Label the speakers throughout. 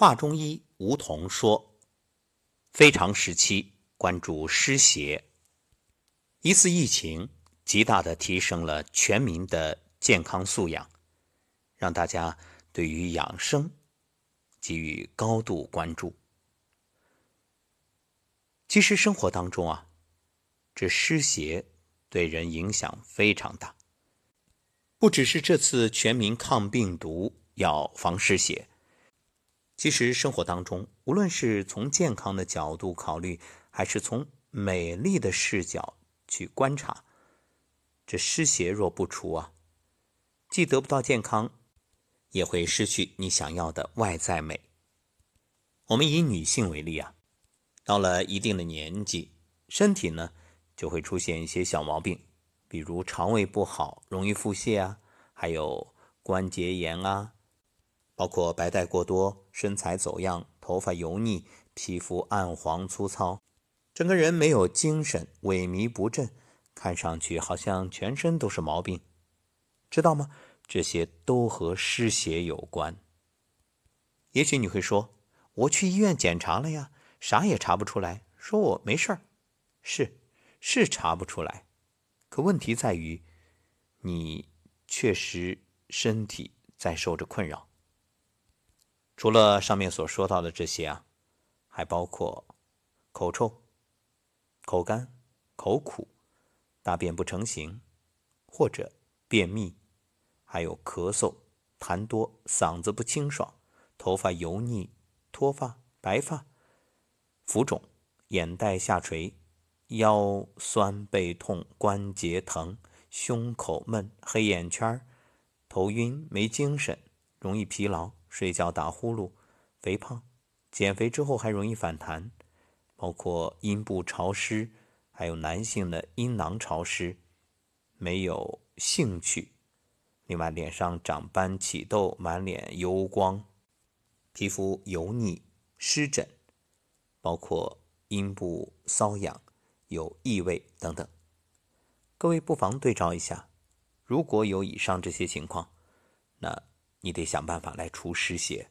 Speaker 1: 华中医吴桐说：“非常时期关注湿邪，一次疫情极大的提升了全民的健康素养，让大家对于养生给予高度关注。其实生活当中啊，这湿邪对人影响非常大，不只是这次全民抗病毒要防湿邪。”其实生活当中，无论是从健康的角度考虑，还是从美丽的视角去观察，这湿邪若不除啊，既得不到健康，也会失去你想要的外在美。我们以女性为例啊，到了一定的年纪，身体呢就会出现一些小毛病，比如肠胃不好，容易腹泻啊，还有关节炎啊。包括白带过多、身材走样、头发油腻、皮肤暗黄粗糙，整个人没有精神、萎靡不振，看上去好像全身都是毛病，知道吗？这些都和湿邪有关。也许你会说：“我去医院检查了呀，啥也查不出来，说我没事儿。”是，是查不出来，可问题在于，你确实身体在受着困扰。除了上面所说到的这些啊，还包括口臭、口干、口苦、大便不成形或者便秘，还有咳嗽、痰多、嗓子不清爽、头发油腻、脱发、白发、浮肿、眼袋下垂、腰酸背痛、关节疼、胸口闷、黑眼圈、头晕、没精神、容易疲劳。睡觉打呼噜，肥胖，减肥之后还容易反弹，包括阴部潮湿，还有男性的阴囊潮湿，没有兴趣。另外，脸上长斑起痘，满脸油光，皮肤油腻湿疹，包括阴部瘙痒、有异味等等。各位不妨对照一下，如果有以上这些情况，那。你得想办法来除湿邪，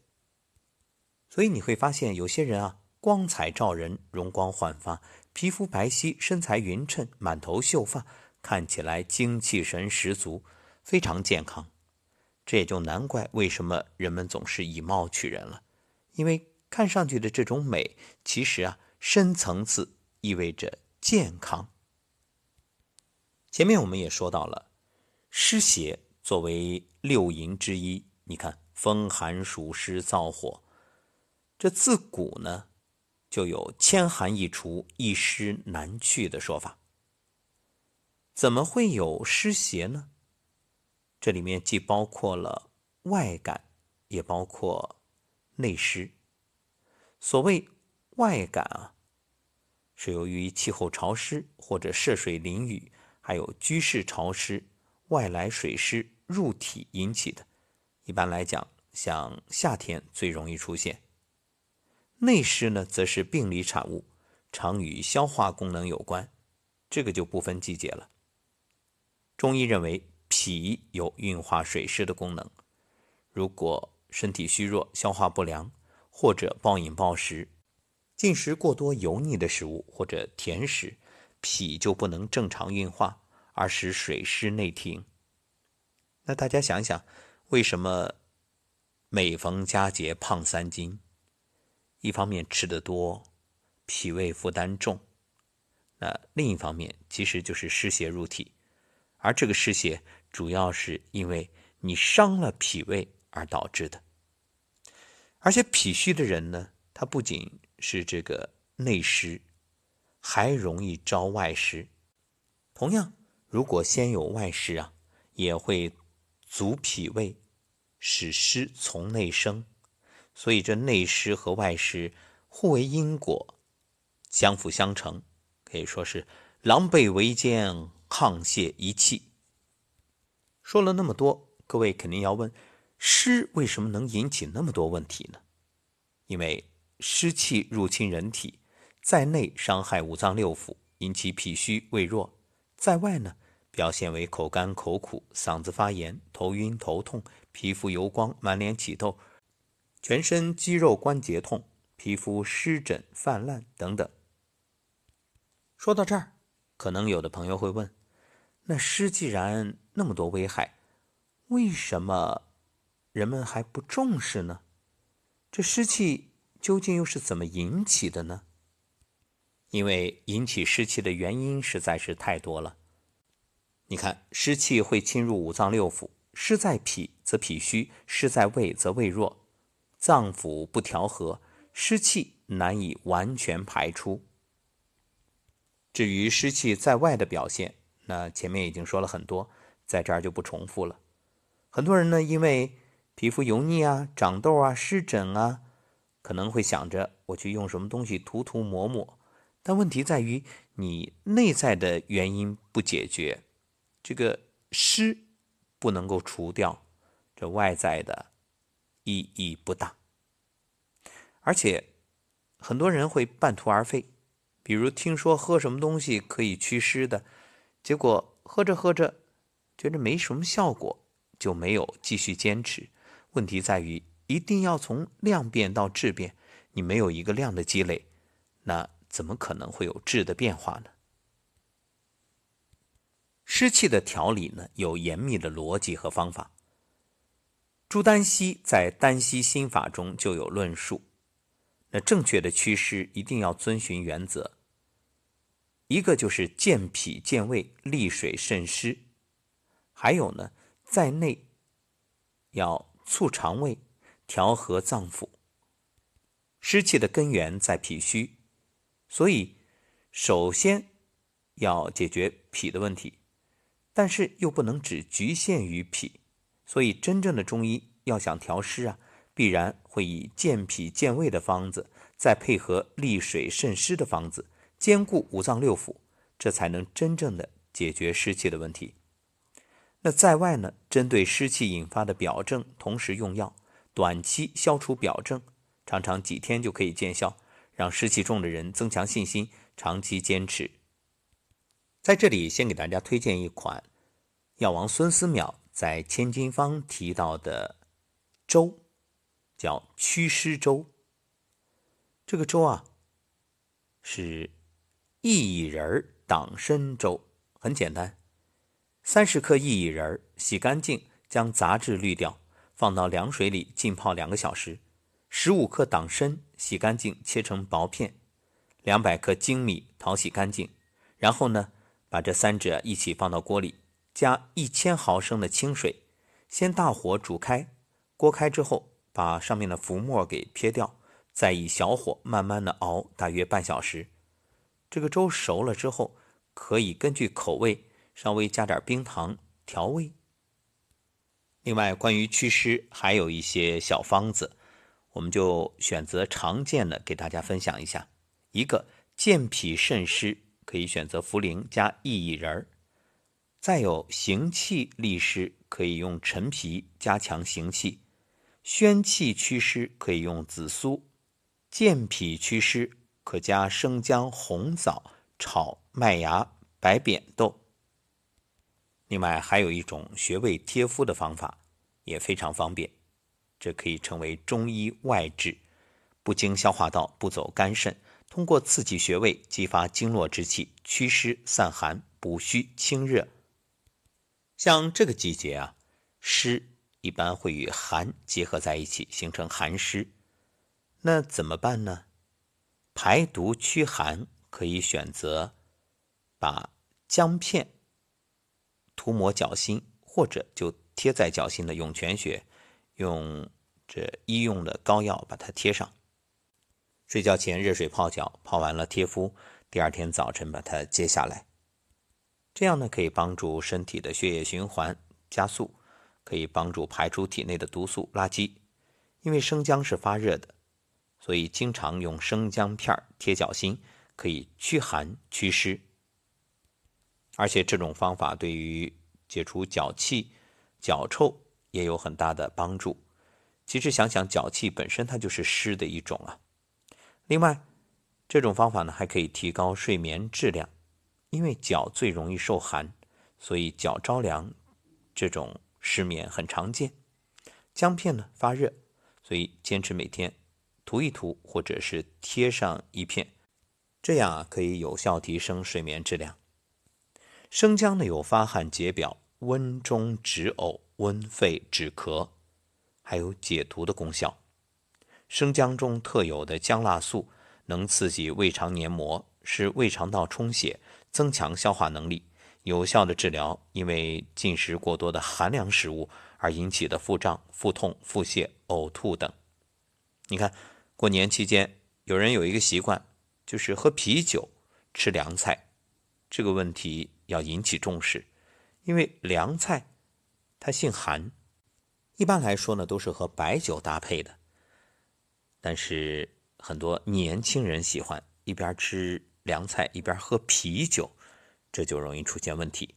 Speaker 1: 所以你会发现有些人啊，光彩照人，容光焕发，皮肤白皙，身材匀称，满头秀发，看起来精气神十足，非常健康。这也就难怪为什么人们总是以貌取人了，因为看上去的这种美，其实啊，深层次意味着健康。前面我们也说到了，湿邪作为六淫之一。你看，风寒暑湿燥火，这自古呢就有千寒易除、一湿难去的说法。怎么会有湿邪呢？这里面既包括了外感，也包括内湿。所谓外感啊，是由于气候潮湿或者涉水淋雨，还有居室潮湿、外来水湿入体引起的。一般来讲，像夏天最容易出现。内湿呢，则是病理产物，常与消化功能有关，这个就不分季节了。中医认为，脾有运化水湿的功能，如果身体虚弱、消化不良，或者暴饮暴食、进食过多油腻的食物或者甜食，脾就不能正常运化，而使水湿内停。那大家想想。为什么每逢佳节胖三斤？一方面吃的多，脾胃负担重；那另一方面其实就是湿邪入体，而这个湿邪主要是因为你伤了脾胃而导致的。而且脾虚的人呢，他不仅是这个内湿，还容易招外湿。同样，如果先有外湿啊，也会。足脾胃，使湿从内生，所以这内湿和外湿互为因果，相辅相成，可以说是狼狈为奸，沆瀣一气。说了那么多，各位肯定要问：湿为什么能引起那么多问题呢？因为湿气入侵人体，在内伤害五脏六腑，引起脾虚胃弱；在外呢？表现为口干口苦、嗓子发炎、头晕头痛、皮肤油光、满脸起痘，全身肌肉关节痛、皮肤湿疹泛滥等等。说到这儿，可能有的朋友会问：那湿既然那么多危害，为什么人们还不重视呢？这湿气究竟又是怎么引起的呢？因为引起湿气的原因实在是太多了。你看，湿气会侵入五脏六腑，湿在脾则脾虚，湿在胃则胃弱，脏腑不调和，湿气难以完全排出。至于湿气在外的表现，那前面已经说了很多，在这儿就不重复了。很多人呢，因为皮肤油腻啊、长痘啊、湿疹啊，可能会想着我去用什么东西涂涂抹抹，但问题在于你内在的原因不解决，这个湿不能够除掉，这外在的意义不大。而且很多人会半途而废，比如听说喝什么东西可以祛湿的，结果喝着喝着觉着没什么效果，就没有继续坚持。问题在于，一定要从量变到质变。你没有一个量的积累，那怎么可能会有质的变化呢？湿气的调理呢，有严密的逻辑和方法。朱丹溪在《丹溪心法》中就有论述。那正确的祛湿一定要遵循原则。一个就是健脾健胃、利水渗湿，还有呢，在内要。促肠胃，调和脏腑。湿气的根源在脾虚，所以首先要解决脾的问题，但是又不能只局限于脾。所以真正的中医要想调湿啊，必然会以健脾健胃的方子，再配合利水渗湿的方子，兼顾五脏六腑，这才能真正的解决湿气的问题。那在外呢？针对湿气引发的表症，同时用药，短期消除表症，常常几天就可以见效，让湿气重的人增强信心，长期坚持。在这里，先给大家推荐一款药王孙思邈在《千金方》提到的粥，叫祛湿粥。这个粥啊，是薏苡仁党参粥，很简单。三十克薏苡仁洗干净，将杂质滤掉，放到凉水里浸泡两个小时。十五克党参洗干净，切成薄片。两百克粳米淘洗干净，然后呢，把这三者一起放到锅里，加一千毫升的清水，先大火煮开。锅开之后，把上面的浮沫给撇掉，再以小火慢慢的熬，大约半小时。这个粥熟了之后，可以根据口味。稍微加点冰糖调味。另外，关于祛湿还有一些小方子，我们就选择常见的给大家分享一下。一个健脾渗湿，可以选择茯苓加薏苡仁儿；再有行气利湿，可以用陈皮加强行气；宣气祛湿，可以用紫苏；健脾祛湿，可加生姜、红枣炒麦芽、白扁豆。另外还有一种穴位贴敷的方法，也非常方便，这可以称为中医外治，不经消化道，不走肝肾，通过刺激穴位，激发经络之气，祛湿散寒，补虚清热。像这个季节啊，湿一般会与寒结合在一起，形成寒湿。那怎么办呢？排毒驱寒可以选择把姜片。涂抹脚心，或者就贴在脚心的涌泉穴，用这医用的膏药把它贴上。睡觉前热水泡脚，泡完了贴敷，第二天早晨把它揭下来。这样呢，可以帮助身体的血液循环加速，可以帮助排出体内的毒素垃圾。因为生姜是发热的，所以经常用生姜片贴脚心，可以驱寒祛湿。而且这种方法对于解除脚气、脚臭也有很大的帮助。其实想想，脚气本身它就是湿的一种啊。另外，这种方法呢还可以提高睡眠质量，因为脚最容易受寒，所以脚着凉这种失眠很常见。姜片呢发热，所以坚持每天涂一涂，或者是贴上一片，这样啊可以有效提升睡眠质量。生姜呢有发汗解表、温中止呕、温肺止咳，还有解毒的功效。生姜中特有的姜辣素能刺激胃肠黏膜，使胃肠道充血，增强消化能力，有效的治疗因为进食过多的寒凉食物而引起的腹胀、腹痛、腹泻、呕吐等。你看，过年期间有人有一个习惯，就是喝啤酒、吃凉菜，这个问题要引起重视，因为凉菜它性寒，一般来说呢都是和白酒搭配的，但是很多年轻人喜欢一边吃凉菜一边喝啤酒，这就容易出现问题。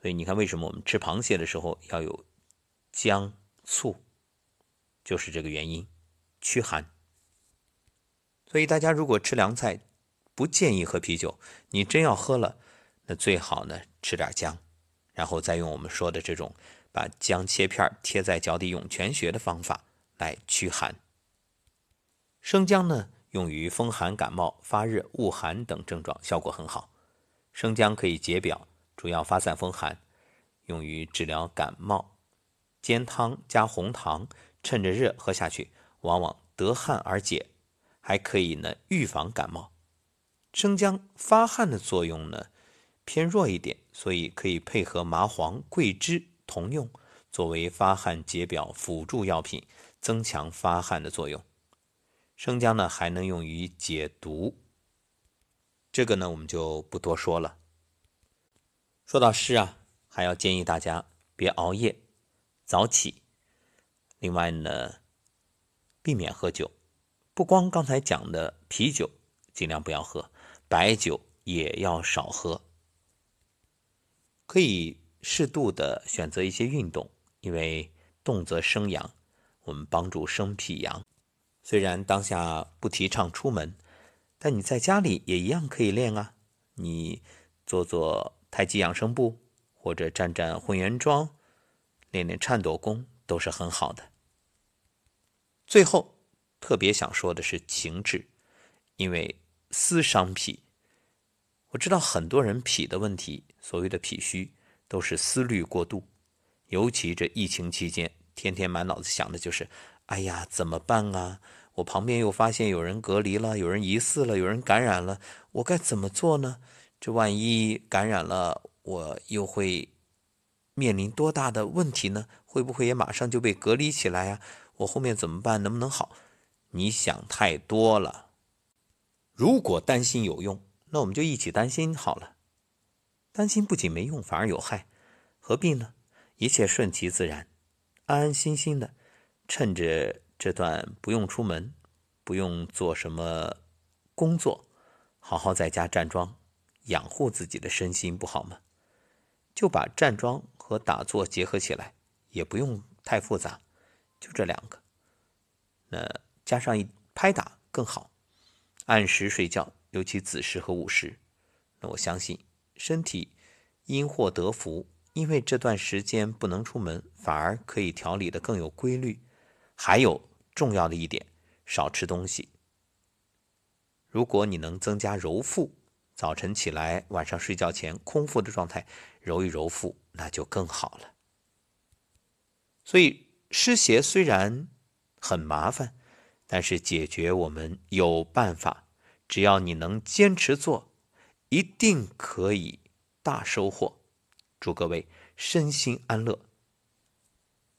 Speaker 1: 所以你看，为什么我们吃螃蟹的时候要有姜、醋，就是这个原因。驱寒，所以大家如果吃凉菜，不建议喝啤酒。你真要喝了，那最好呢吃点姜，然后再用我们说的这种把姜切片贴在脚底涌泉穴的方法来驱寒。生姜呢，用于风寒感冒、发热、恶寒等症状，效果很好。生姜可以解表，主要发散风寒，用于治疗感冒。煎汤加红糖，趁着热喝下去。往往得汗而解，还可以呢预防感冒。生姜发汗的作用呢偏弱一点，所以可以配合麻黄、桂枝同用，作为发汗解表辅助药品，增强发汗的作用。生姜呢还能用于解毒，这个呢我们就不多说了。说到湿啊，还要建议大家别熬夜，早起。另外呢。避免喝酒，不光刚才讲的啤酒，尽量不要喝，白酒也要少喝。可以适度的选择一些运动，因为动则生阳，我们帮助生脾阳。虽然当下不提倡出门，但你在家里也一样可以练啊。你做做太极养生步，或者站站混元桩，练练颤抖功，都是很好的。最后，特别想说的是情志，因为思伤脾。我知道很多人脾的问题，所谓的脾虚，都是思虑过度。尤其这疫情期间，天天满脑子想的就是：哎呀，怎么办啊？我旁边又发现有人隔离了，有人疑似了，有人感染了，我该怎么做呢？这万一感染了，我又会面临多大的问题呢？会不会也马上就被隔离起来呀？我后面怎么办？能不能好？你想太多了。如果担心有用，那我们就一起担心好了。担心不仅没用，反而有害，何必呢？一切顺其自然，安安心心的，趁着这段不用出门、不用做什么工作，好好在家站桩，养护自己的身心，不好吗？就把站桩和打坐结合起来，也不用太复杂。就这两个，那加上一拍打更好。按时睡觉，尤其子时和午时。那我相信身体因祸得福，因为这段时间不能出门，反而可以调理的更有规律。还有重要的一点，少吃东西。如果你能增加揉腹，早晨起来，晚上睡觉前空腹的状态揉一揉腹，那就更好了。所以。湿邪虽然很麻烦，但是解决我们有办法。只要你能坚持做，一定可以大收获。祝各位身心安乐。